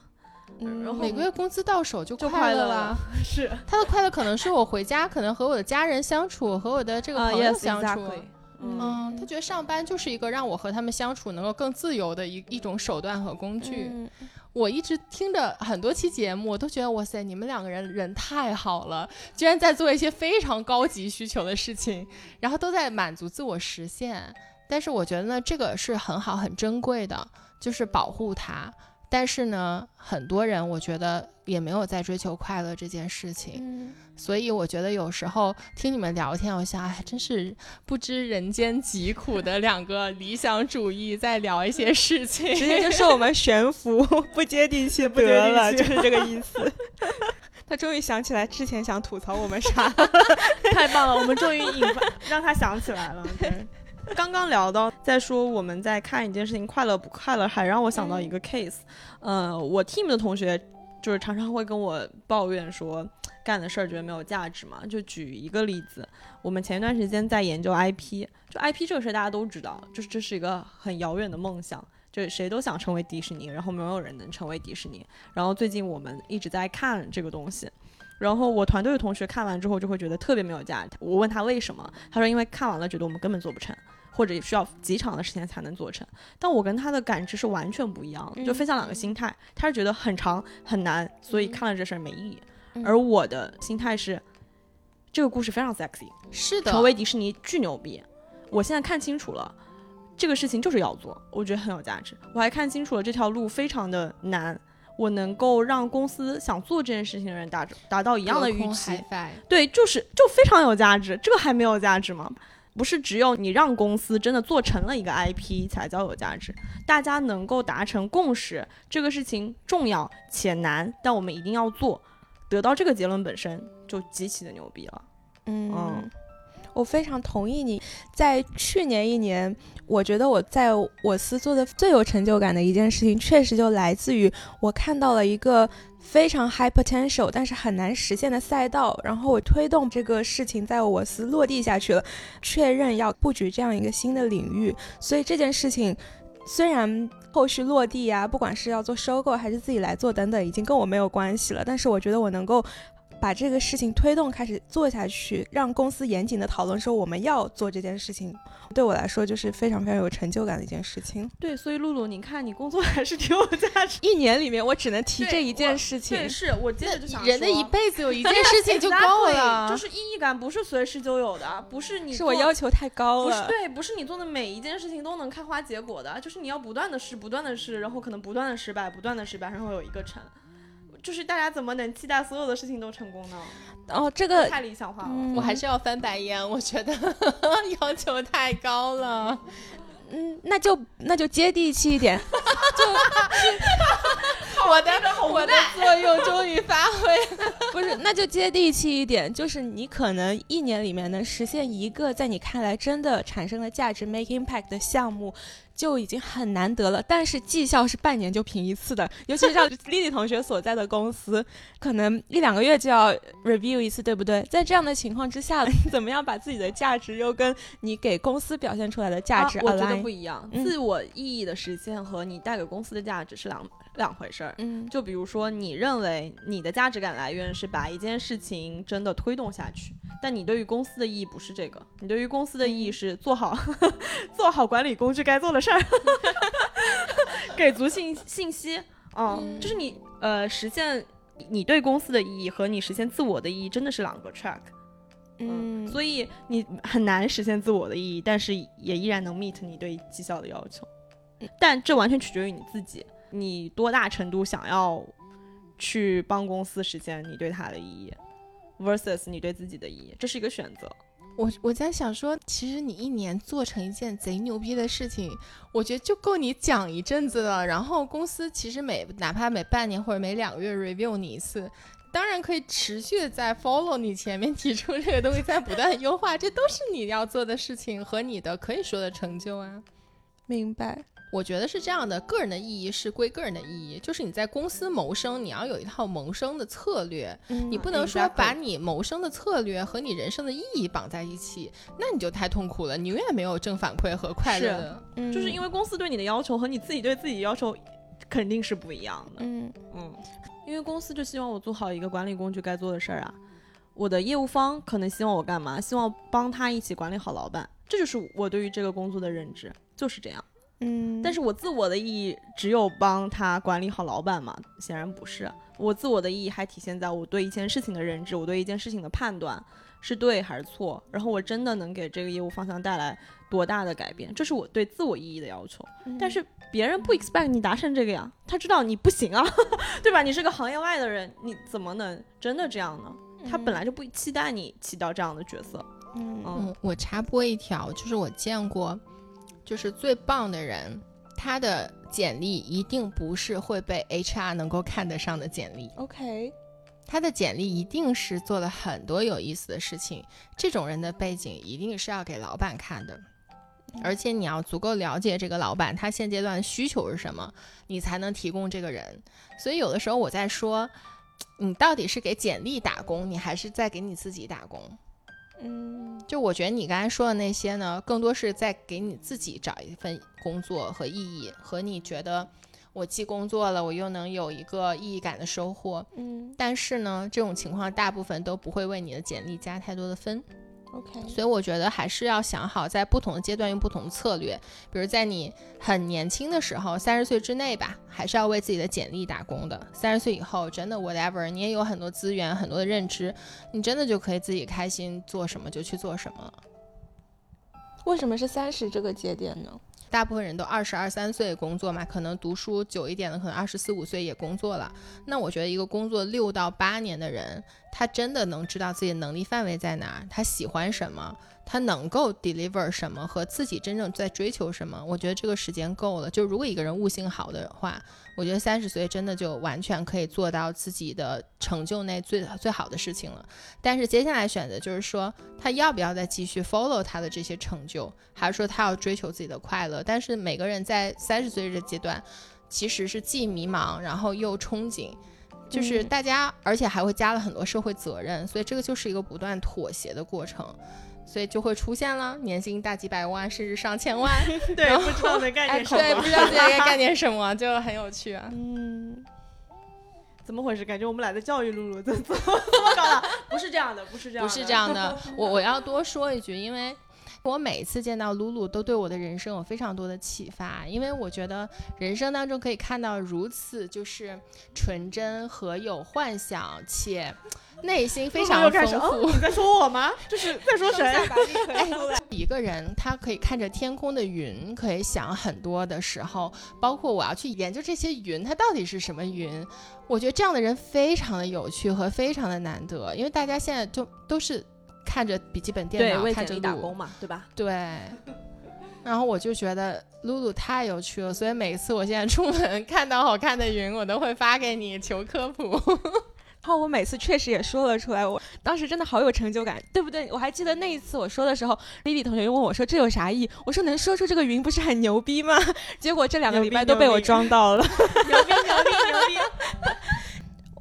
嗯然后每个月工资到手就就快快乐了。。是他的快乐可能是我回家，可能和我的家人相处，和我的这个啊朋友相处。exactly。嗯，嗯，他觉得上班就是一个让我和他们相处能够更自由的一一种手段和工具。嗯我一直听着很多期节目，我都觉得哇塞，你们两个人人太好了，居然在做一些非常高级需求的事情，然后都在满足自我实现。但是我觉得呢，这个是很好、很珍贵的，就是保护他。但是呢，很多人我觉得也没有在追求快乐这件事情。嗯所以我觉得有时候听你们聊天，我想，哎，真是不知人间疾苦的两个理想主义在聊一些事情。直接就说我们悬浮 不接地气不接地得了，气就是这个意思。他终于想起来之前想吐槽我们啥，太棒了，我们终于引发让他想起来了。对，刚刚聊到在说我们在看一件事情快乐不快乐，还让我想到一个 case。呃，我 team 的同学就是常常会跟我抱怨说干的事儿觉得没有价值嘛。就举一个例子，我们前一段时间在研究 IP，就 IP 这个事儿大家都知道，就是这是一个很遥远的梦想。就谁都想成为迪士尼，然后没有人能成为迪士尼。然后最近我们一直在看这个东西，然后我团队的同学看完之后就会觉得特别没有价值。我问他为什么，他说因为看完了觉得我们根本做不成，或者需要极长的时间才能做成。但我跟他的感知是完全不一样的，就分享两个心态。他是觉得很长很难，所以看了这事儿没意义。嗯而我的心态是，这个故事非常 sexy，是的，成为迪士尼巨牛逼。我现在看清楚了，这个事情就是要做，我觉得很有价值。我还看清楚了这条路非常的难，我能够让公司想做这件事情的人达达到一样的预期对，就是就非常有价值。这个还没有价值吗？不是只有你让公司真的做成了一个 IP 才叫有价值，大家能够达成共识，这个事情重要且难，但我们一定要做，得到这个结论本身就极其的牛逼了。嗯嗯，我非常同意你。在去年一年，我觉得我在我司做的最有成就感的一件事情，确实就来自于我看到了一个非常 high potential 但是很难实现的赛道，然后我推动这个事情在我司落地下去了，确认要布局这样一个新的领域，所以这件事情虽然。后续落地啊，不管是要做收购还是自己来做等等，已经跟我没有关系了。但是我觉得我能够把这个事情推动开始做下去，让公司严谨的讨论说我们要做这件事情，对我来说就是非常非常有成就感的一件事情。对，所以露露，你看你工作还是挺有价值。一年里面我只能提这一件事情对，，是我接着就想人的一辈子有一件事情就 够了，就是意义感不是随时就有的，不是你是我要求太高了。不是对，不是你做的每一件事情都能开花结果的，就是你要不断的试，不断的试，然后可能不断的失败，不断的失败，然后有一个成。就是大家怎么能期待所有的事情都成功呢？哦，这个太理想化了。嗯我还是要翻白眼，我觉得 要求太高了。嗯，那就那就接地气一点。就我的我的作用终于发挥了。不是，那那就接地气一点，就是你可能一年里面能实现一个在你看来真的产生了价值、make impact 的项目。就已经很难得了，但是绩效是半年就评一次的，尤其是像丽丽同学所在的公司，可能一两个月就要 review 一次，对不对？在这样的情况之下，怎么样把自己的价值又跟你给公司表现出来的价值我觉得不一样，嗯自我意义的实现和你带给公司的价值是两两回事儿。嗯就比如说，你认为你的价值感来源是把一件事情真的推动下去，但你对于公司的意义不是这个，你对于公司的意义是做好 做好管理工具该做的事儿，给足信信息。哦，嗯就是你呃实现你对公司的意义和你实现自我的意义真的是两个 track。嗯，所以你很难实现自我的意义，但是也依然能 meet 你对绩效的要求。但这完全取决于你自己，你多大程度想要去帮公司实现你对它的意义，versus 你对自己的意义，这是一个选择。我我在想说，其实你一年做成一件贼牛逼的事情，我觉得就够你讲一阵子了。然后公司其实每哪怕每半年或者每两个月 review 你一次，当然可以持续的在 follow 你前面提出这个东西，在不断地优化，这都是你要做的事情和你的可以说的成就啊。明白。我觉得是这样的，个人的意义是归个人的意义，就是你在公司谋生，你要有一套谋生的策略，嗯你不能说把你谋生的策略和你人生的意义绑在一起，那你就太痛苦了，你永远没有正反馈和快乐的。就是因为为公司对你的要求和你自己对自己要求肯定是不一样的。嗯嗯，因为公司就希望我做好一个管理工具该做的事儿啊。我的业务方可能希望我干嘛？希望帮他一起管理好老板，这就是我对于这个工作的认知，就是这样。嗯，但是我自我的意义只有帮他管理好老板嘛？显然不是。我自我的意义还体现在我对一件事情的认知，我对一件事情的判断是对还是错，然后我真的能给这个业务方向带来多大的改变，这是我对自我意义的要求。嗯但是别人不 expect 你达成这个呀，他知道你不行啊，对吧？你是个行业外的人，你怎么能真的这样呢？他本来就不期待你起到这样的角色。嗯嗯嗯，我插播一条，就是我见过，就是最棒的人，他的简历一定不是会被 HR 能够看得上的简历，OK，他的简历一定是做了很多有意思的事情，这种人的背景一定是要给老板看的。而且你要足够了解这个老板他现阶段的需求是什么，你才能提供这个人。所以有的时候我在说，你到底是给简历打工，你还是在给你自己打工？嗯就我觉得你刚才说的那些呢，更多是在给你自己找一份工作和意义，和你觉得我既工作了，我又能有一个意义感的收获。嗯但是呢，这种情况大部分都不会为你的简历加太多的分。OK，所以我觉得还是要想好，在不同的阶段用不同的策略。比如在你很年轻的时候，三十岁之内吧，还是要为自己的简历打工的。三十岁以后，真的 whatever，你也有很多资源、很多的认知，你真的就可以自己开心做什么就去做什么了。为什么是三十这个节点呢？大部分人都二十二三岁工作嘛，可能读书久一点的，可能二十四五岁也工作了。那我觉得一个工作六到八年的人，他真的能知道自己的能力范围在哪儿，他喜欢什么，他能够 deliver 什么和自己真正在追求什么。我觉得这个时间够了。就如果一个人悟性好的话，我觉得三十岁真的就完全可以做到自己的成就内最最好的事情了。但是接下来选择就是说，他要不要再继续 follow 他的这些成就，还是说他要追求自己的快乐？但是每个人在三十岁这阶段，其实是既迷茫，然后又憧憬。就是嗯大家，而且还会加了很多社会责任，所以这个就是一个不断妥协的过程，所以就会出现了年薪大几百万甚至上千万，对，不知道能干点什么对，不，知道自己该干 点什么，就很有趣啊。嗯怎么回事？感觉我们俩在教育露露，怎怎么 怎么搞的？不是这样的，不是这样的，不是这样的，我我要多说一句，因为我每一次见到露露，都对我的人生有非常多的启发。因为我觉得人生当中可以看到如此就是纯真和有幻想，且内心非常丰富。你在说我吗？这是 在说谁？一个人他可以看着天空的云，可以想很多的时候，包括我要去研究这些云，它到底是什么云。我觉得这样的人非常的有趣和非常的难得，因为大家现在就都是看着笔记本电，脑，看着打工嘛，对吧？对。然后我就觉得露露太有趣了，所以每次我现在出门看到好看的云，我都会发给你求科普。然后我每次确实也说了出来，我当时真的好有成就感，对不对？我还记得那一次我说的时候，丽丽同学又问我说这有啥意义？我说能说出这个云不是很牛逼吗？结果这两个礼拜都被我装到了。牛逼牛逼牛逼！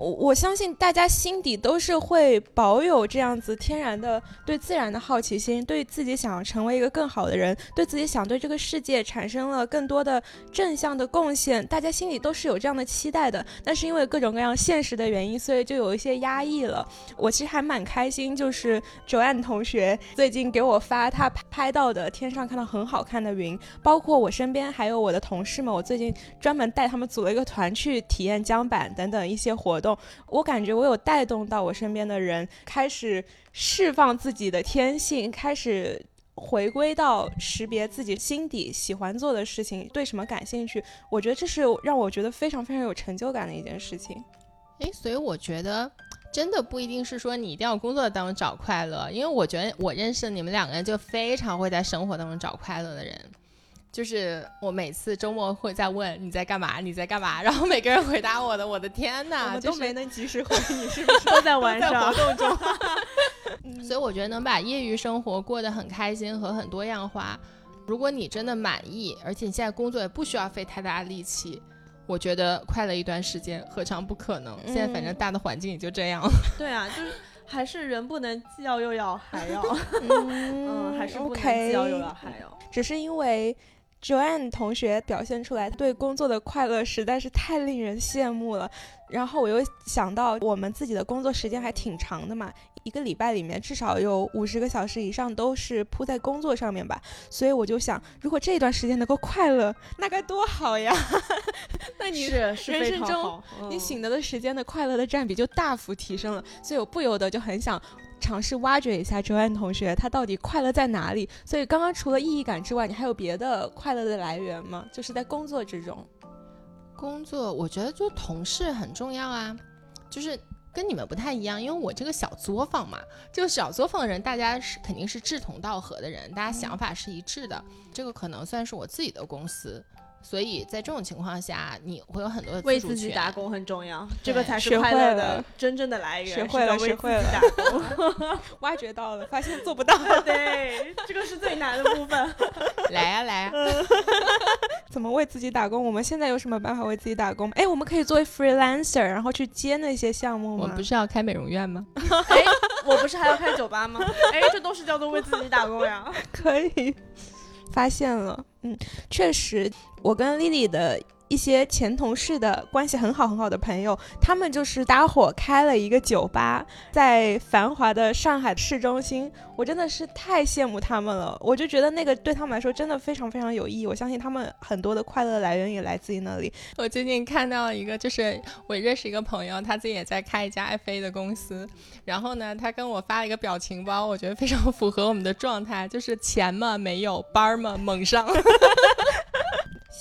我我相信大家心底都是会保有这样子天然的对自然的好奇心，对自己想要成为一个更好的人，对自己想对这个世界产生了更多的正向的贡献，大家心里都是有这样的期待的。但是因为各种各样现实的原因，所以就有一些压抑了。我其实还蛮开心，就是 Joanne 同学最近给我发他拍到的天上看到很好看的云，包括我身边还有我的同事们，我最近专门带他们组了一个团去体验江板等等一些活动。我感觉我有带动到我身边的人，开始释放自己的天性，开始回归到识别自己心底喜欢做的事情，对什么感兴趣。我觉得这是让我觉得非常非常有成就感的一件事情。诶，所以我觉得真的不一定是说你一定要工作当中找快乐，因为我觉得我认识你们两个人就非常会在生活当中找快乐的人。就是我每次周末会在问你在干嘛，你在干嘛，然后每个人回答我的，我的天呐，都没能及时回你，是不是都在玩活动中？所以我觉得能把业余生活过得很开心和很多样化，如果你真的满意，而且你现在工作也不需要费太大力气，我觉得快乐一段时间何尝不可能？现在反正大的环境也就这样了。对啊，就是还是人不能既要又要还要，嗯，还是不能既要又要还要，只是因为。Joanne 同学表现出来对工作的快乐实在是太令人羡慕了。然后我又想到我们自己的工作时间还挺长的嘛，一个礼拜里面至少有五十个小时以上都是扑在工作上面吧。所以我就想，如果这段时间能够快乐，那该多好呀！那你是是人生中你醒得的时间的快乐的占比就大幅提升了。所以我不由得就很想。尝试挖掘一下周安同学，他到底快乐在哪里？所以刚刚除了意义感之外，你还有别的快乐的来源吗？就是在工作之中。工作，我觉得就同事很重要啊，就是跟你们不太一样，因为我这个小作坊嘛，这个小作坊的人，大家是肯定是志同道合的人，大家想法是一致的，这个可能算是我自己的公司。所以在这种情况下，你会有很多为自己打工很重要，这个才是快乐的真正的来源。学会了，学会了，挖掘到了，发现做不到。对，这个是最难的部分。来呀，来呀！怎么为自己打工？我们现在有什么办法为自己打工？哎，我们可以作为 freelancer，然后去接那些项目吗？我们不是要开美容院吗？哎，我不是还要开酒吧吗？哎，这都是叫做为自己打工呀。可以，发现了。嗯，确实。我跟丽丽的一些前同事的关系很好很好的朋友，他们就是搭伙开了一个酒吧，在繁华的上海市中心。我真的是太羡慕他们了，我就觉得那个对他们来说真的非常非常有意义。我相信他们很多的快乐来源也来自于那里。我最近看到一个，就是我认识一个朋友，他自己也在开一家 FA 的公司，然后呢，他跟我发了一个表情包，我觉得非常符合我们的状态，就是钱嘛没有，班嘛猛上。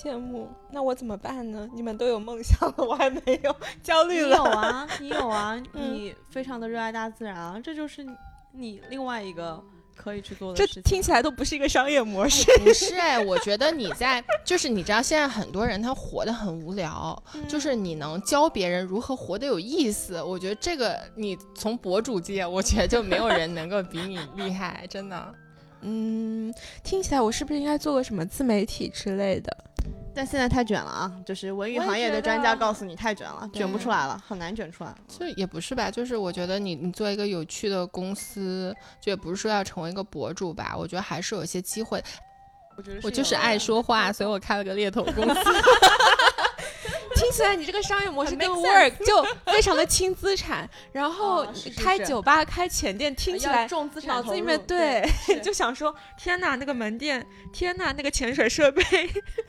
羡慕，那我怎么办呢？你们都有梦想了，我还没有，焦虑了。你有啊，你有啊，你非常的热爱大自然啊，这就是你另外一个可以去做的事情。这听起来都不是一个商业模式。不 是哎，我觉得你在，就是你知道现在很多人他活得很无聊，就是你能教别人如何活得有意思。我觉得这个你从博主界，我觉得就没有人能够比你厉害，真的。嗯，听起来我是不是应该做个什么自媒体之类的？但现在太卷了啊！就是文娱行业的专家告诉你太卷了，卷不出来了，很难卷出来。就也不是吧，就是我觉得你你做一个有趣的公司，就也不是说要成为一个博主吧。我觉得还是有些机会。我觉得我就是爱说话，所以我开了个猎头公司。听起来你这个商业模式跟 work 就非常的轻资产，然后开酒吧、开浅店，听起来重资产，脑子里面对，就想说天呐，那个门店，天呐，那个潜水设备，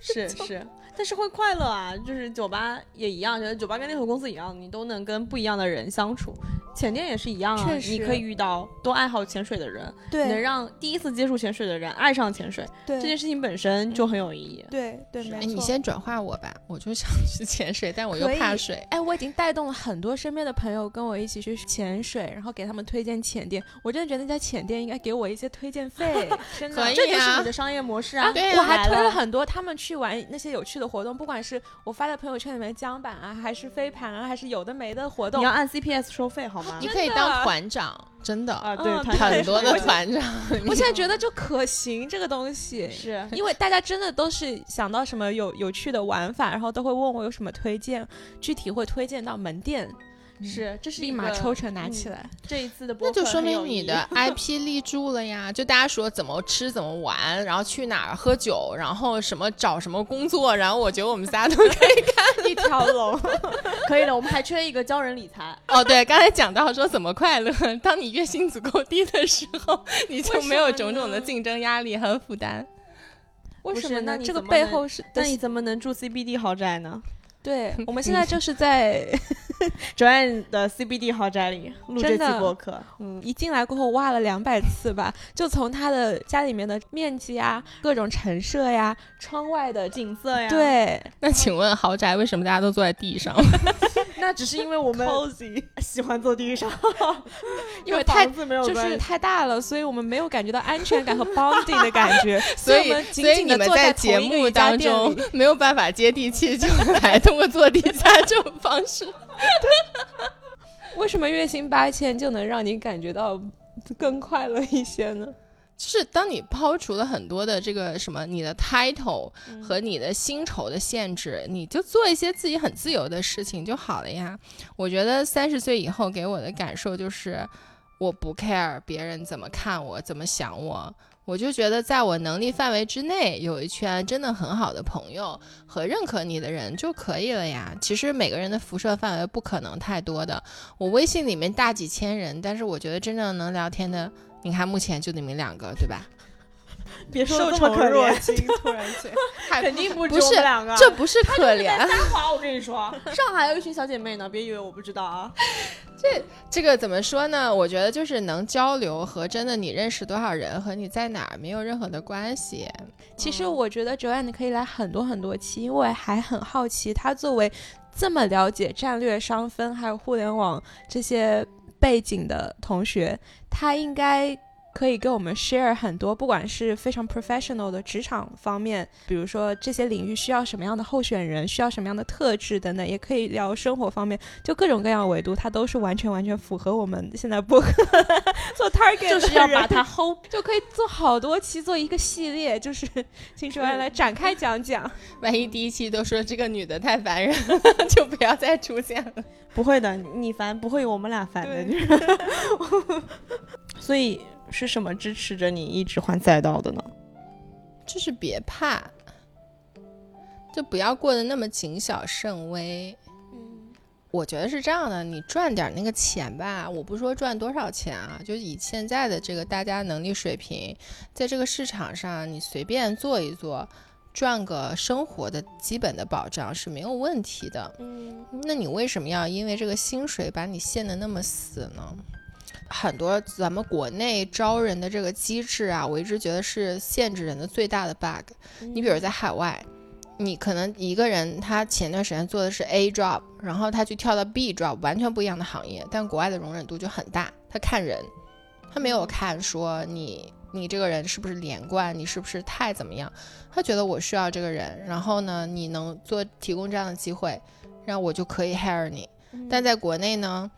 是是，但是会快乐啊，就是酒吧也一样，觉得酒吧跟猎头公司一样，你都能跟不一样的人相处，潜店也是一样啊，你可以遇到多爱好潜水的人，能让第一次接触潜水的人爱上潜水，这件事情本身就很有意义。对对，没错，你。先转化我吧，我就想去潜水，但我又怕水。哎，我已经带动了很多身边的朋友跟我一起去潜水，然后给他们推荐潜店。我真的觉得那家潜店应该给我一些推荐费，真的。可以这就是啊你的商业模式啊！对啊我还推了很多他们去玩那些有趣的活动，不管是我发在朋友圈里面的桨板啊，还是飞盘啊，还是有的没的活动你要。按 CPS 收费好吗你？可以当团长，真的啊，对，很多的团长。我现在觉得就可行这个东西，是因为大家真的都是想到什么有有趣的玩法，然后都会问我有什么推荐，具体会推荐到门店，是，这是立马抽成拿嗯起来。这一次的播那就说明你的 IP 立住了呀！就大家说怎么吃怎么玩，然后去哪儿喝酒，然后什么找什么工作，然后我觉得我们仨都可以 一条龙，可以的。我们还缺一个教人理财，哦，对，刚才讲到说怎么快乐，当你月薪足够低的时候，你就没有种种的竞争压力和负担。为什么呢？这个背后是，那你怎么能住 CBD 豪宅呢？对我们现在就是在 卓岸的 CBD 豪宅里录这期播客，嗯，一进来过后挖了两百次吧，就从他的家里面的面积啊、各种陈设呀、窗外的景色呀，，对，那请问豪宅为什么大家都坐在地上？那只是因为我们 cozy，喜欢坐地上，因为太子没有就是关系。太大了，所以我们没有感觉到安全感和 bonding 的感觉，所以所以你们在节目当中没有办法接地气，就来通过坐地下这种方式。为什么月薪八千就能让你感觉到更快乐一些呢？就是当你抛除了很多的这个什么你的 title 和你的薪酬的限制，你就做一些自己很自由的事情就好了呀。我觉得三十岁以后给我的感受就是，我不 care 别人怎么看我，怎么想我。我就觉得，在我能力范围之内，有一圈真的很好的朋友和认可你的人就可以了呀。其实每个人的辐射范围不可能太多的，我微信里面大几千人，但是我觉得真正能聊天的，你看目前就你们两个，对吧？别说这么可怜，突然间，肯定不是我们两个。这不是可怜，三华，我跟你说，上海有一群小姐妹呢，别以为我不知道啊。这这个怎么说呢？我觉得就是能交流和真的你认识多少人和你在哪儿没有任何的关系。其实我觉得 Joanne 可以来很多很多期，因为还很好奇，她作为这么了解战略商分还有互联网这些背景的同学，她应该。可以跟我们 share 很多，不管是非常 professional 的职场方面，比如说这些领域需要什么样的候选人，需要什么样的特质等等，也可以聊生活方面，就各种各样维度，它都是完全完全符合我们现在播客 做 target 就是要把它 hold 就可以做好多期，做一个系列，就是请主任来展开讲讲。万一第一期都说这个女的太烦人，就不要再出现了。不会的，你烦不会我们俩烦的。所以是什么支持着你一直换赛道的呢？就是别怕，就不要过得那么谨小慎微。嗯我觉得是这样的，你赚点那个钱吧，我不说赚多少钱啊，就以现在的这个大家能力水平，在这个市场上，你随便做一做，赚个生活的基本的保障是没有问题的。嗯，那你为什么要因为这个薪水把你限得那么死呢？很多咱们国内招人的这个机制啊，我一直觉得是限制人的最大的 bug。你比如在海外，你可能一个人他前段时间做的是 A job，然后他去跳到 B job，完全不一样的行业，但国外的容忍度就很大，他看人，他没有看说你你这个人是不是连贯，你是不是太怎么样，他觉得我需要这个人，然后呢，你能做提供这样的机会，然后我就可以 hire 你。但在国内呢，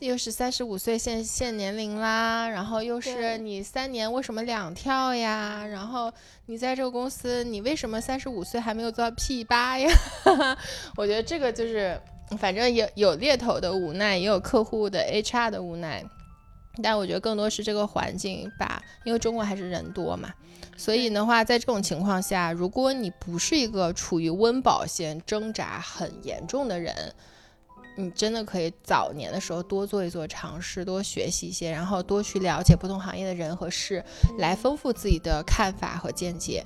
又是三十五岁限限年龄啦，然后又是你三年为什么两跳呀？然后你在这个公司，你为什么三十五岁还没有做到 P 八呀？我觉得这个就是，反正有有猎头的无奈，也有客户的 HR 的无奈。但我觉得更多是这个环境吧，因为中国还是人多嘛，所以的话，在这种情况下，如果你不是一个处于温饱线挣扎很严重的人，你真的可以早年的时候多做一做尝试，多学习一些，然后多去了解不同行业的人和事，来丰富自己的看法和见解。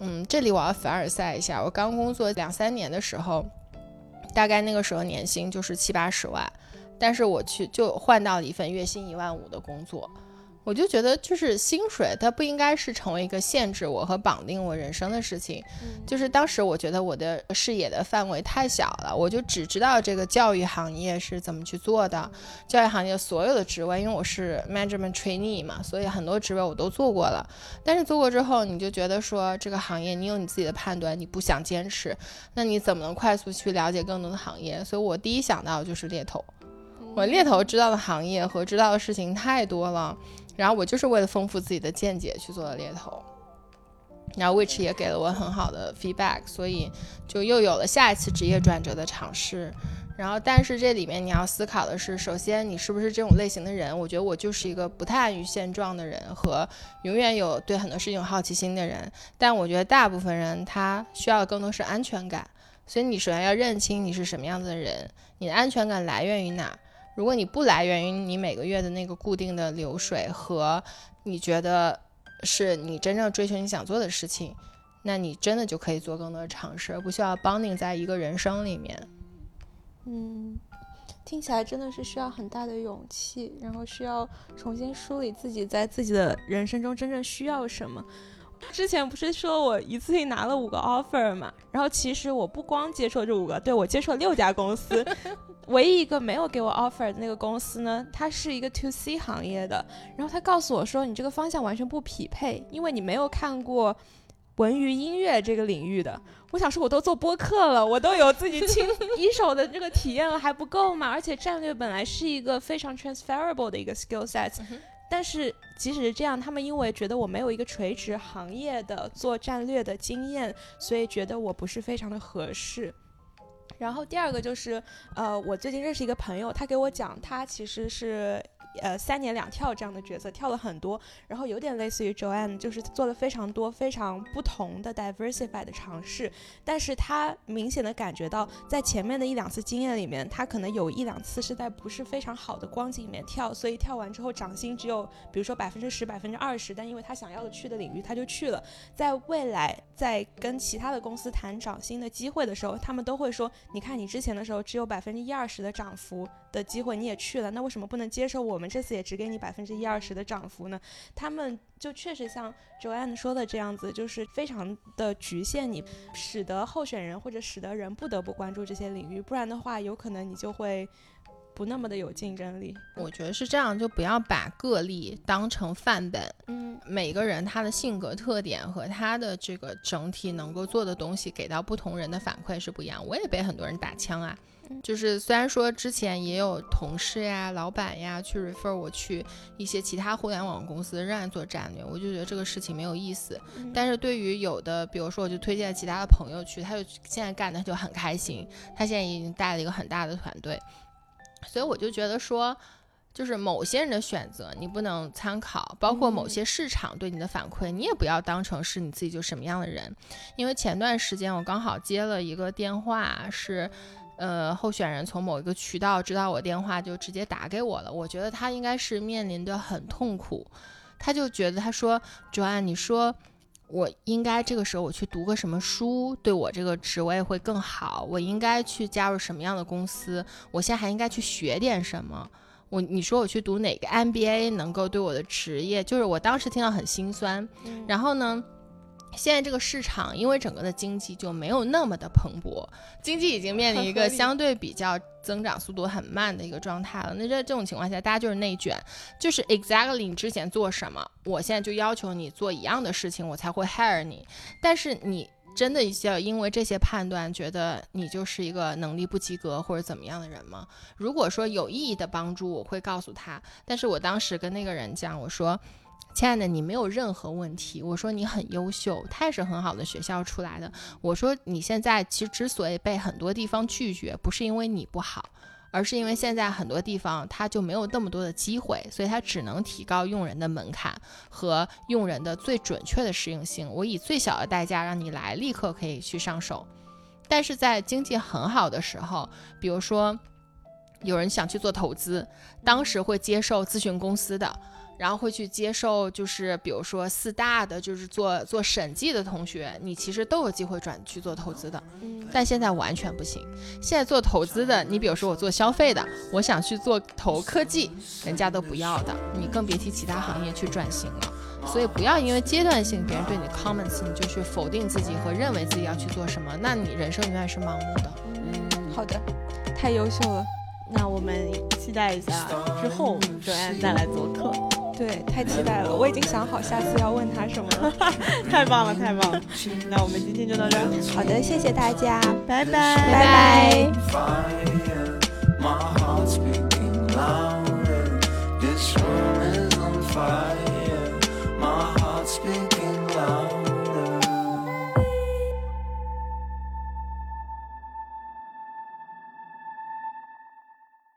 嗯，这里我要凡尔赛一下，我刚工作两三年的时候，大概那个时候年薪就是七八十万。但是我去就换到了一份月薪一万五的工作。我就觉得，就是薪水，它不应该是成为一个限制我和绑定我人生的事情。就是当时我觉得我的视野的范围太小了，我就只知道这个教育行业是怎么去做的，教育行业所有的职位，因为我是 management trainee 嘛，所以很多职位我都做过了。但是做过之后，你就觉得说这个行业你有你自己的判断，你不想坚持，那你怎么能快速去了解更多的行业？所以我第一想到就是猎头，我猎头知道的行业和知道的事情太多了。然后我就是为了丰富自己的见解去做的猎头，然后 Which 也给了我很好的 feedback，所以就又有了下一次职业转折的尝试。然后，但是这里面你要思考的是，首先你是不是这种类型的人？我觉得我就是一个不太安于现状的人，和永远有对很多事情有好奇心的人。但我觉得大部分人他需要的更多是安全感，所以你首先要认清你是什么样子的人，你的安全感来源于哪。如果你不来源于你每个月的那个固定的流水和你觉得是你真正追求你想做的事情，那你真的就可以做更多的尝试，而不需要绑定在一个人生里面。嗯，听起来真的是需要很大的勇气，然后需要重新梳理自己在自己的人生中真正需要什么。之前不是说我一次性拿了五个 offer 嘛？然后其实我不光接受这五个，对我接受了六家公司。唯一一个没有给我 offer 的那个公司呢，它是一个 to C 行业的。然后他告诉我说，你这个方向完全不匹配，因为你没有看过文娱音乐这个领域的。我想说，我都做播客了，我都有自己亲 一手的这个体验了，还不够吗？而且战略本来是一个非常 transferable 的一个 skill set。但是即使是这样，他们因为觉得我没有一个垂直行业的做战略的经验，所以觉得我不是非常的合适。然后第二个就是，呃，我最近认识一个朋友，他给我讲，他其实是。呃，三年两跳这样的角色跳了很多，然后有点类似于 Joanne，就是做了非常多非常不同的 diversify 的尝试，但是他明显的感觉到，在前面的一两次经验里面，他可能有一两次是在不是非常好的光景里面跳，所以跳完之后涨薪只有比如说百分之十、百分之二十，但因为他想要的去的领域，他就去了。在未来在跟其他的公司谈涨薪的机会的时候，他们都会说，你看你之前的时候只有百分之一二十的涨幅。的机会你也去了，那为什么不能接受我们这次也只给你百分之一二十的涨幅呢？他们就确实像 Joanne 说的这样子，就是非常的局限你，使得候选人或者使得人不得不关注这些领域，不然的话，有可能你就会不那么的有竞争力。我觉得是这样，就不要把个例当成范本。嗯，每个人他的性格特点和他的这个整体能够做的东西，给到不同人的反馈是不一样。我也被很多人打枪啊。就是虽然说之前也有同事呀、老板呀去 refer 我去一些其他互联网公司仍然做战略，我就觉得这个事情没有意思。但是对于有的，比如说我就推荐其他的朋友去，他就现在干的就很开心，他现在已经带了一个很大的团队，所以我就觉得说，就是某些人的选择你不能参考，包括某些市场对你的反馈，你也不要当成是你自己就什么样的人。因为前段时间我刚好接了一个电话是。呃，候选人从某一个渠道知道我电话，就直接打给我了。我觉得他应该是面临的很痛苦，他就觉得他说：“Joanne，你说我应该这个时候我去读个什么书，对我这个职位会更好？我应该去加入什么样的公司？我现在还应该去学点什么？我你说我去读哪个 MBA 能够对我的职业？就是我当时听到很心酸。然后呢？”现在这个市场，因为整个的经济就没有那么的蓬勃，经济已经面临一 个相对比较增长速度很慢的一个状态了。那在这种情况下，大家就是内卷，就是 exactly 你之前做什么，我现在就要求你做一样的事情，我才会 hire 你。但是你真的需要因为这些判断觉得你就是一个能力不及格或者怎么样的人吗？如果说有意义的帮助，我会告诉他。但是我当时跟那个人讲，我说。亲爱的，你没有任何问题。我说你很优秀，他也是很好的学校出来的。我说你现在其实之所以被很多地方拒绝，不是因为你不好，而是因为现在很多地方他就没有那么多的机会，所以他只能提高用人的门槛和用人的最准确的适应性。我以最小的代价让你来，立刻可以去上手。但是在经济很好的时候，比如说有人想去做投资，当时会接受咨询公司的。然后会去接受，就是比如说四大的，就是做做审计的同学，你其实都有机会转去做投资的。嗯，但现在完全不行。现在做投资的，你比如说我做消费的，我想去做投科技，人家都不要的，你更别提其他行业去转型了。所以不要因为阶段性别人对你 comments，你就去否定自己和认为自己要去做什么，那你人生永远是盲目的。嗯好的，太优秀了。那我们期待一下之后周安再来做客，对，太期待了，我已经想好下次要问他什么了。太棒了，太棒了。那我们今天就到这儿，好的，谢谢大家，拜拜，拜拜。